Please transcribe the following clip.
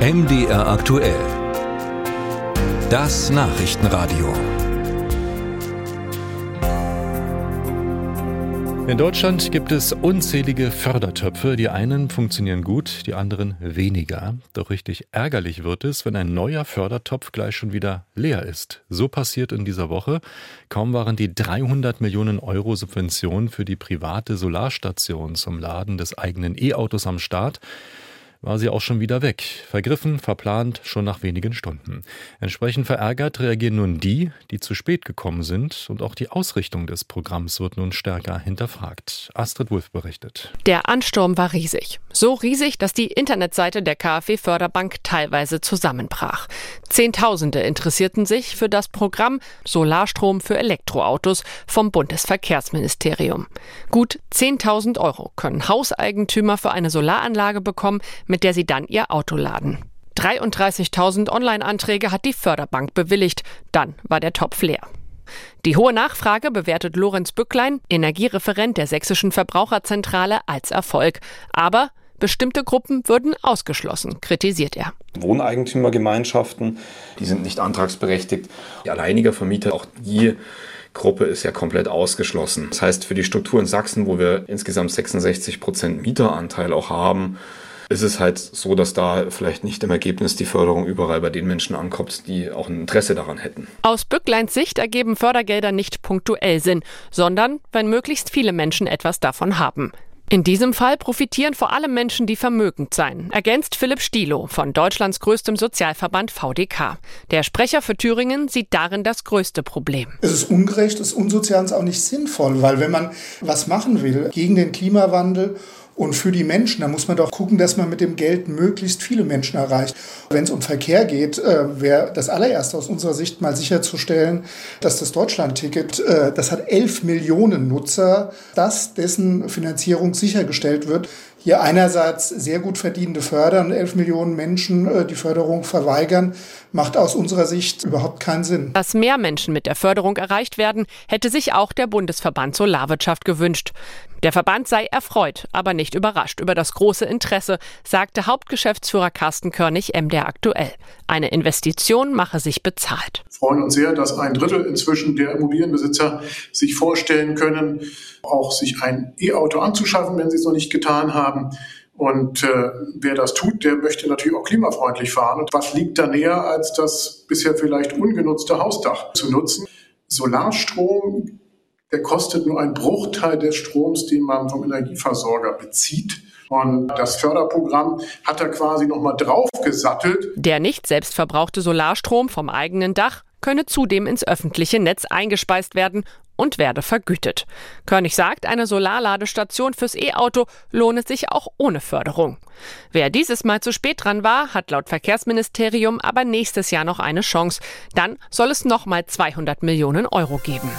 MDR aktuell. Das Nachrichtenradio. In Deutschland gibt es unzählige Fördertöpfe. Die einen funktionieren gut, die anderen weniger. Doch richtig ärgerlich wird es, wenn ein neuer Fördertopf gleich schon wieder leer ist. So passiert in dieser Woche. Kaum waren die 300 Millionen Euro Subvention für die private Solarstation zum Laden des eigenen E-Autos am Start war sie auch schon wieder weg. Vergriffen, verplant, schon nach wenigen Stunden. Entsprechend verärgert reagieren nun die, die zu spät gekommen sind und auch die Ausrichtung des Programms wird nun stärker hinterfragt. Astrid Wulff berichtet. Der Ansturm war riesig. So riesig, dass die Internetseite der KfW Förderbank teilweise zusammenbrach. Zehntausende interessierten sich für das Programm Solarstrom für Elektroautos vom Bundesverkehrsministerium. Gut 10.000 Euro können Hauseigentümer für eine Solaranlage bekommen, mit der sie dann ihr Auto laden. 33.000 Online-Anträge hat die Förderbank bewilligt. Dann war der Topf leer. Die hohe Nachfrage bewertet Lorenz Bücklein, Energiereferent der Sächsischen Verbraucherzentrale, als Erfolg. Aber bestimmte Gruppen würden ausgeschlossen, kritisiert er. Wohneigentümergemeinschaften, die sind nicht antragsberechtigt. Die alleinige Vermieter, auch die Gruppe ist ja komplett ausgeschlossen. Das heißt, für die Struktur in Sachsen, wo wir insgesamt 66 Prozent Mieteranteil auch haben, ist es halt so, dass da vielleicht nicht im Ergebnis die Förderung überall bei den Menschen ankommt, die auch ein Interesse daran hätten. Aus Bückleins Sicht ergeben Fördergelder nicht punktuell Sinn, sondern wenn möglichst viele Menschen etwas davon haben. In diesem Fall profitieren vor allem Menschen, die vermögend seien, ergänzt Philipp Stilo von Deutschlands größtem Sozialverband VDK. Der Sprecher für Thüringen sieht darin das größte Problem. Es ist ungerecht, es ist unsozial und auch nicht sinnvoll, weil wenn man was machen will gegen den Klimawandel und für die Menschen, da muss man doch gucken, dass man mit dem Geld möglichst viele Menschen erreicht. Wenn es um Verkehr geht, äh, wäre das allererste aus unserer Sicht mal sicherzustellen, dass das Deutschlandticket, äh, das hat elf Millionen Nutzer, dass dessen Finanzierung sichergestellt wird hier einerseits sehr gut verdienende fördern, elf Millionen Menschen äh, die Förderung verweigern, macht aus unserer Sicht überhaupt keinen Sinn. Dass mehr Menschen mit der Förderung erreicht werden, hätte sich auch der Bundesverband Solarwirtschaft gewünscht. Der Verband sei erfreut, aber nicht überrascht über das große Interesse, sagte Hauptgeschäftsführer Carsten Körnig MDR aktuell. Eine Investition mache sich bezahlt. Wir freuen uns sehr, dass ein Drittel inzwischen der Immobilienbesitzer sich vorstellen können, auch sich ein E-Auto anzuschaffen, wenn sie es noch nicht getan haben. Und äh, wer das tut, der möchte natürlich auch klimafreundlich fahren. Und was liegt da näher, als das bisher vielleicht ungenutzte Hausdach zu nutzen? Solarstrom, der kostet nur einen Bruchteil des Stroms, den man vom Energieversorger bezieht. Und das Förderprogramm hat da quasi nochmal draufgesattelt. Der nicht selbst verbrauchte Solarstrom vom eigenen Dach könne zudem ins öffentliche Netz eingespeist werden und werde vergütet. Körnig sagt, eine Solarladestation fürs E-Auto lohne sich auch ohne Förderung. Wer dieses Mal zu spät dran war, hat laut Verkehrsministerium aber nächstes Jahr noch eine Chance. Dann soll es nochmal 200 Millionen Euro geben.